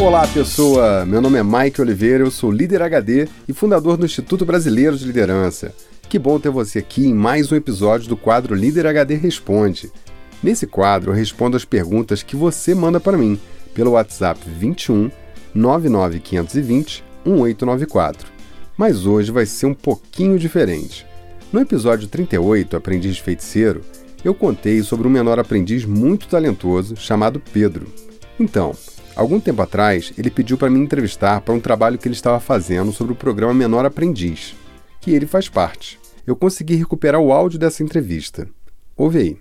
Olá, pessoa! Meu nome é Mike Oliveira, eu sou líder HD e fundador do Instituto Brasileiro de Liderança. Que bom ter você aqui em mais um episódio do quadro Líder HD Responde. Nesse quadro, eu respondo as perguntas que você manda para mim pelo WhatsApp 21 99520 1894. Mas hoje vai ser um pouquinho diferente. No episódio 38, Aprendiz Feiticeiro, eu contei sobre um menor aprendiz muito talentoso chamado Pedro. Então, algum tempo atrás, ele pediu para me entrevistar para um trabalho que ele estava fazendo sobre o programa Menor Aprendiz, que ele faz parte. Eu consegui recuperar o áudio dessa entrevista. Ouve aí.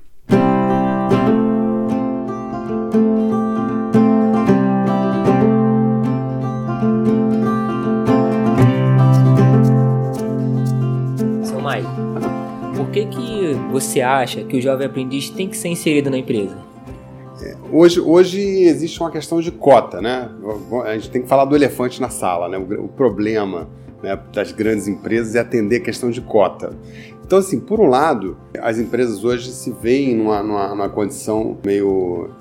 você acha que o jovem aprendiz tem que ser inserido na empresa? Hoje, hoje existe uma questão de cota, né? A gente tem que falar do elefante na sala, né? O, o problema né, das grandes empresas é atender a questão de cota. Então, assim, por um lado, as empresas hoje se veem numa, numa, numa condição meio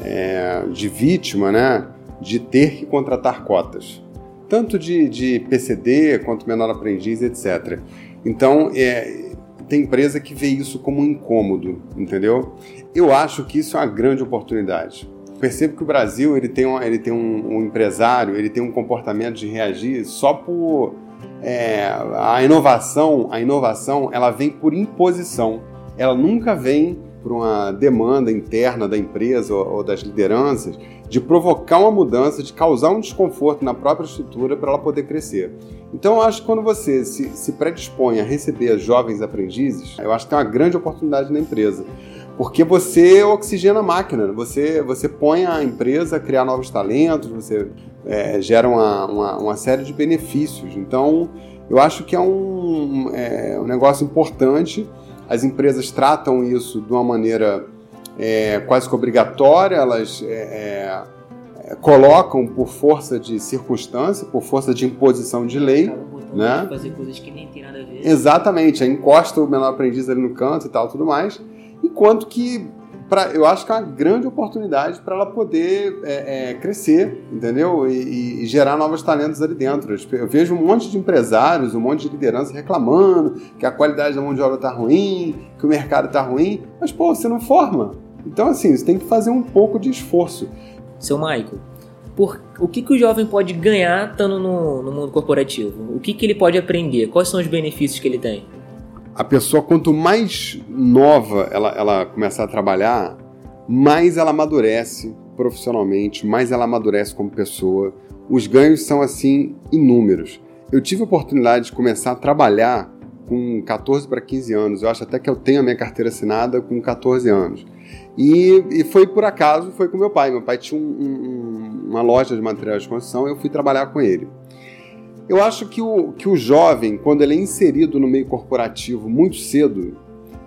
é, de vítima, né? De ter que contratar cotas. Tanto de, de PCD quanto menor aprendiz, etc. Então, é, tem empresa que vê isso como um incômodo, entendeu? Eu acho que isso é uma grande oportunidade. Percebo que o Brasil ele tem, um, ele tem um, um empresário, ele tem um comportamento de reagir só por é, a inovação. A inovação ela vem por imposição. Ela nunca vem por uma demanda interna da empresa ou, ou das lideranças de provocar uma mudança, de causar um desconforto na própria estrutura para ela poder crescer. Então, eu acho que quando você se, se predispõe a receber jovens aprendizes, eu acho que tem uma grande oportunidade na empresa. Porque você oxigena a máquina, você, você põe a empresa a criar novos talentos, você é, gera uma, uma, uma, série de benefícios. Então, eu acho que é um, é, um negócio importante. As empresas tratam isso de uma maneira é, quase que obrigatória, elas é, é, colocam por força de circunstância, por força de imposição de lei. Né? Fazer coisas que nem tem nada a ver. Exatamente, encosta o menor aprendiz ali no canto e tal, tudo mais. Enquanto que pra, eu acho que é uma grande oportunidade para ela poder é, é, crescer, entendeu? E, e, gerar novos talentos ali dentro. Eu vejo um monte de empresários, um monte de liderança reclamando que a qualidade da mão de obra está ruim, que o mercado está ruim, mas pô, você não forma. Então, assim, você tem que fazer um pouco de esforço. Seu Michael, por, o que, que o jovem pode ganhar estando no, no mundo corporativo? O que, que ele pode aprender? Quais são os benefícios que ele tem? A pessoa, quanto mais nova ela, ela começar a trabalhar, mais ela amadurece profissionalmente, mais ela amadurece como pessoa. Os ganhos são, assim, inúmeros. Eu tive a oportunidade de começar a trabalhar com 14 para 15 anos. Eu acho até que eu tenho a minha carteira assinada com 14 anos. E, e foi por acaso, foi com meu pai. Meu pai tinha um, um, uma loja de materiais de construção eu fui trabalhar com ele. Eu acho que o, que o jovem, quando ele é inserido no meio corporativo muito cedo,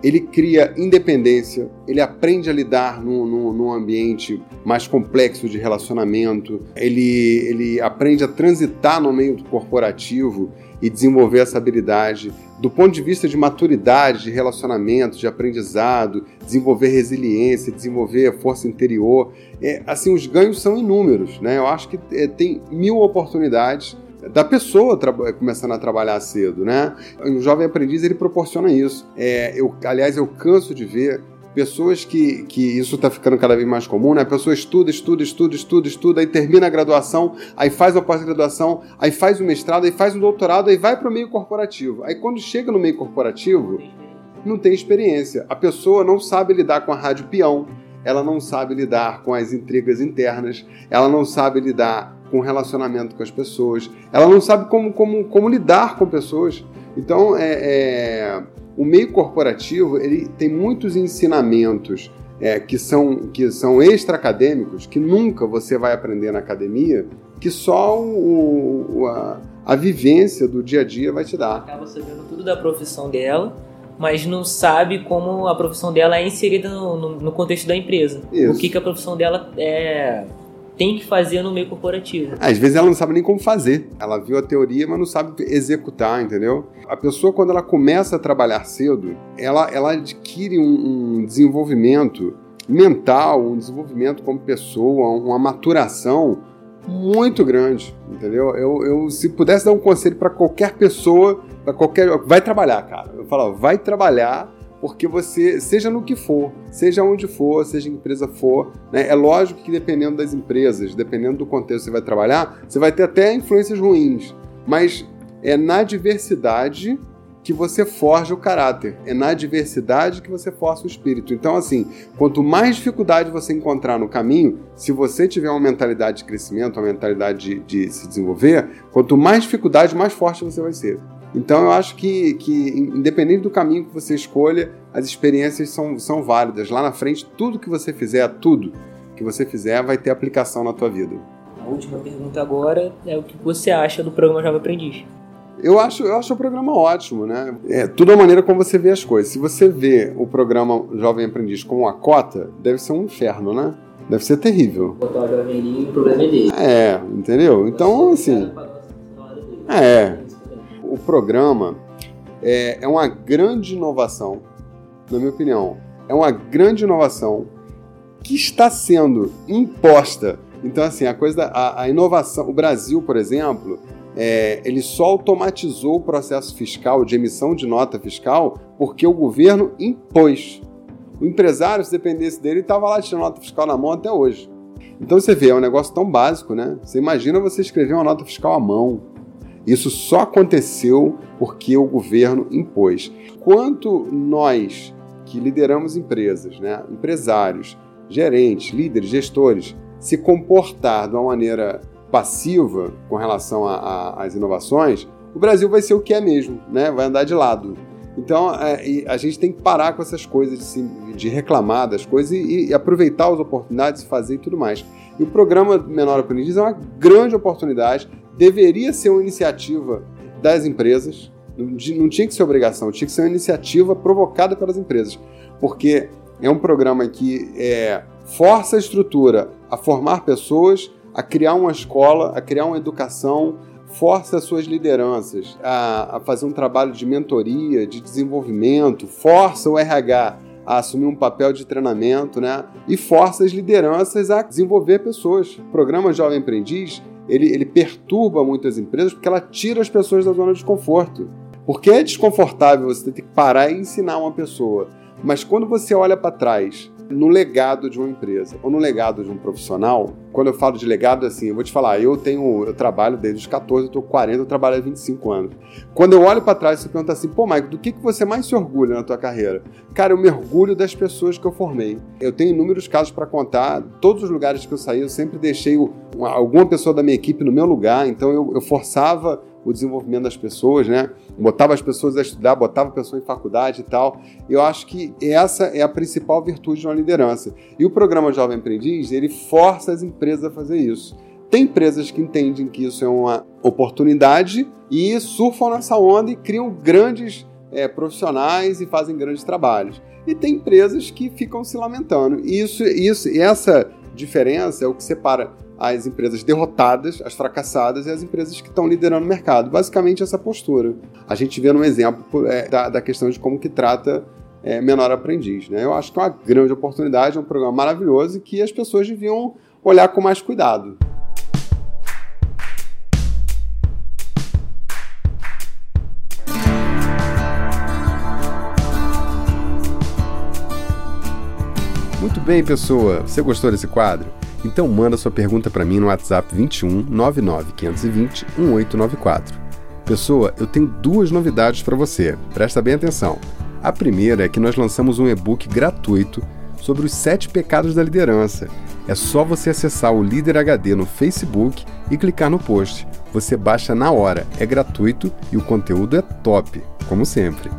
ele cria independência, ele aprende a lidar num, num, num, ambiente mais complexo de relacionamento, ele, ele aprende a transitar no meio corporativo e desenvolver essa habilidade do ponto de vista de maturidade, de relacionamento, de aprendizado, desenvolver resiliência, desenvolver força interior. É, assim, os ganhos são inúmeros, né? Eu acho que é, tem mil oportunidades da pessoa começando a trabalhar cedo, né? O jovem aprendiz ele proporciona isso. É, eu, aliás, eu canso de ver pessoas que, que isso está ficando cada vez mais comum, né? A pessoa estuda, estuda, estuda, estuda, estuda, aí termina a graduação, aí faz a pós-graduação, aí faz o mestrado, aí faz o doutorado, aí vai para o meio corporativo. Aí quando chega no meio corporativo, não tem experiência. A pessoa não sabe lidar com a rádio peão, ela não sabe lidar com as intrigas internas, ela não sabe lidar com relacionamento com as pessoas, ela não sabe como, como, como lidar com pessoas. Então, é, é o meio corporativo ele tem muitos ensinamentos é, que são, que são extra-acadêmicos, que nunca você vai aprender na academia, que só o, a, a vivência do dia a dia vai te dar. Acaba sabendo tudo da profissão dela, mas não sabe como a profissão dela é inserida no, no, no contexto da empresa. Isso. O que, que a profissão dela é tem que fazer no meio corporativo. Às vezes ela não sabe nem como fazer. Ela viu a teoria, mas não sabe executar, entendeu? A pessoa, quando ela começa a trabalhar cedo, ela, ela adquire um, um desenvolvimento mental, um desenvolvimento como pessoa, uma maturação muito grande, entendeu? Eu, eu se pudesse dar um conselho para qualquer pessoa, para qualquer, vai trabalhar, cara. Eu falo, vai trabalhar porque você, seja no que for, seja onde for, seja em empresa for, né? é lógico que dependendo das empresas, dependendo do contexto que você vai trabalhar, você vai ter até influências ruins, mas é na diversidade que você forja o caráter, é na diversidade que você força o espírito. Então, assim, quanto mais dificuldade você encontrar no caminho, se você tiver uma mentalidade de crescimento, uma mentalidade de, de se desenvolver, quanto mais dificuldade, mais forte você vai ser. Então eu acho que, que, independente do caminho que você escolha, as experiências são, são válidas. Lá na frente, tudo que você fizer, tudo que você fizer, vai ter aplicação na tua vida. A última pergunta agora é o que você acha do programa Jovem Aprendiz? Eu acho, eu acho o programa ótimo, né? É tudo a maneira como você vê as coisas. Se você vê o programa Jovem Aprendiz como uma cota, deve ser um inferno, né? Deve ser terrível. Botar o jovem ali, o problema é dele. É, entendeu? Então, assim. É, o programa é, é uma grande inovação, na minha opinião. É uma grande inovação que está sendo imposta. Então, assim, a coisa a, a inovação. O Brasil, por exemplo, é, ele só automatizou o processo fiscal de emissão de nota fiscal porque o governo impôs. O empresário, se dependesse dele, estava lá tirando nota fiscal na mão até hoje. Então você vê, é um negócio tão básico, né? Você imagina você escrever uma nota fiscal à mão. Isso só aconteceu porque o governo impôs. Quanto nós que lideramos empresas, né, empresários, gerentes, líderes, gestores, se comportar de uma maneira passiva com relação às inovações, o Brasil vai ser o que é mesmo, né? vai andar de lado. Então é, a gente tem que parar com essas coisas de, se, de reclamar das coisas e, e, aproveitar as oportunidades, fazer e tudo mais. E o programa Menor Aprendiz é uma grande oportunidade deveria ser uma iniciativa das empresas, não tinha que ser obrigação, tinha que ser uma iniciativa provocada pelas empresas, porque é um programa que é, força a estrutura a formar pessoas, a criar uma escola, a criar uma educação, força as suas lideranças a, a fazer um trabalho de mentoria, de desenvolvimento, força o RH a assumir um papel de treinamento, né? E força as lideranças a desenvolver pessoas. O programa Jovem Aprendiz ele, ele perturba muitas empresas porque ela tira as pessoas da zona de conforto. Porque é desconfortável você ter que parar e ensinar uma pessoa. Mas quando você olha para trás no legado de uma empresa ou no legado de um profissional, quando eu falo de legado, assim, eu vou te falar, eu tenho, eu trabalho desde os 14, eu tô com 40, eu trabalho há 25 anos. Quando eu olho para trás, você pergunta assim, pô, Mike, do que, que você mais se orgulha na tua carreira? Cara, eu me orgulho das pessoas que eu formei. Eu tenho inúmeros casos para contar, todos os lugares que eu saí, eu sempre deixei uma, alguma pessoa da minha equipe no meu lugar, então eu, eu forçava o desenvolvimento das pessoas, né? Botava as pessoas a estudar, botava a pessoa em faculdade e tal. Eu acho que essa é a principal virtude de uma liderança. E o programa Jovem Aprendiz, ele força as empresas a fazer isso. Tem empresas que entendem que isso é uma oportunidade e surfam nessa onda e criam grandes é, profissionais e fazem grandes trabalhos. E tem empresas que ficam se lamentando. E isso, isso, essa diferença é o que separa as empresas derrotadas, as fracassadas e as empresas que estão liderando o mercado. Basicamente essa postura. A gente vê no exemplo é, da, da, questão de como que trata é, menor aprendiz. Né? Eu acho que é uma grande oportunidade, é um programa maravilhoso e que as pessoas deviam olhar com mais cuidado. Muito bem, pessoa. Você gostou desse quadro? Então manda sua pergunta para mim no WhatsApp 21 99 520 1894. Pessoa, eu tenho duas novidades para você. Presta bem atenção. A primeira é que nós lançamos um e-book gratuito sobre os sete pecados da liderança. É só você acessar o Líder HD no Facebook e clicar no post. Você baixa na hora, é gratuito e o conteúdo é top, como sempre.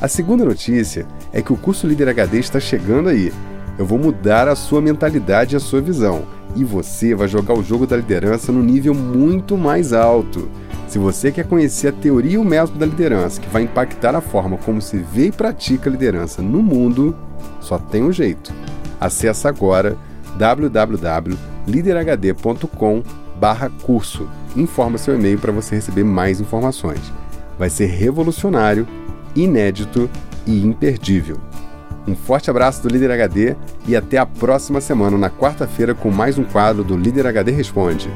A segunda notícia é que o curso Líder HD está chegando aí eu vou mudar a sua mentalidade e a sua visão. E você vai jogar o jogo da liderança no nível muito mais alto. Se você quer conhecer a teoria e o método da liderança, que vai impactar a forma como se vê e pratica a liderança no mundo, só tem um jeito. Acesse agora www.liderhd.com/curso. Informa seu e-mail para você receber mais informações. Vai ser revolucionário, inédito e imperdível. Um forte abraço do Líder HD e até a próxima semana, na quarta-feira, com mais um quadro do Líder HD Responde.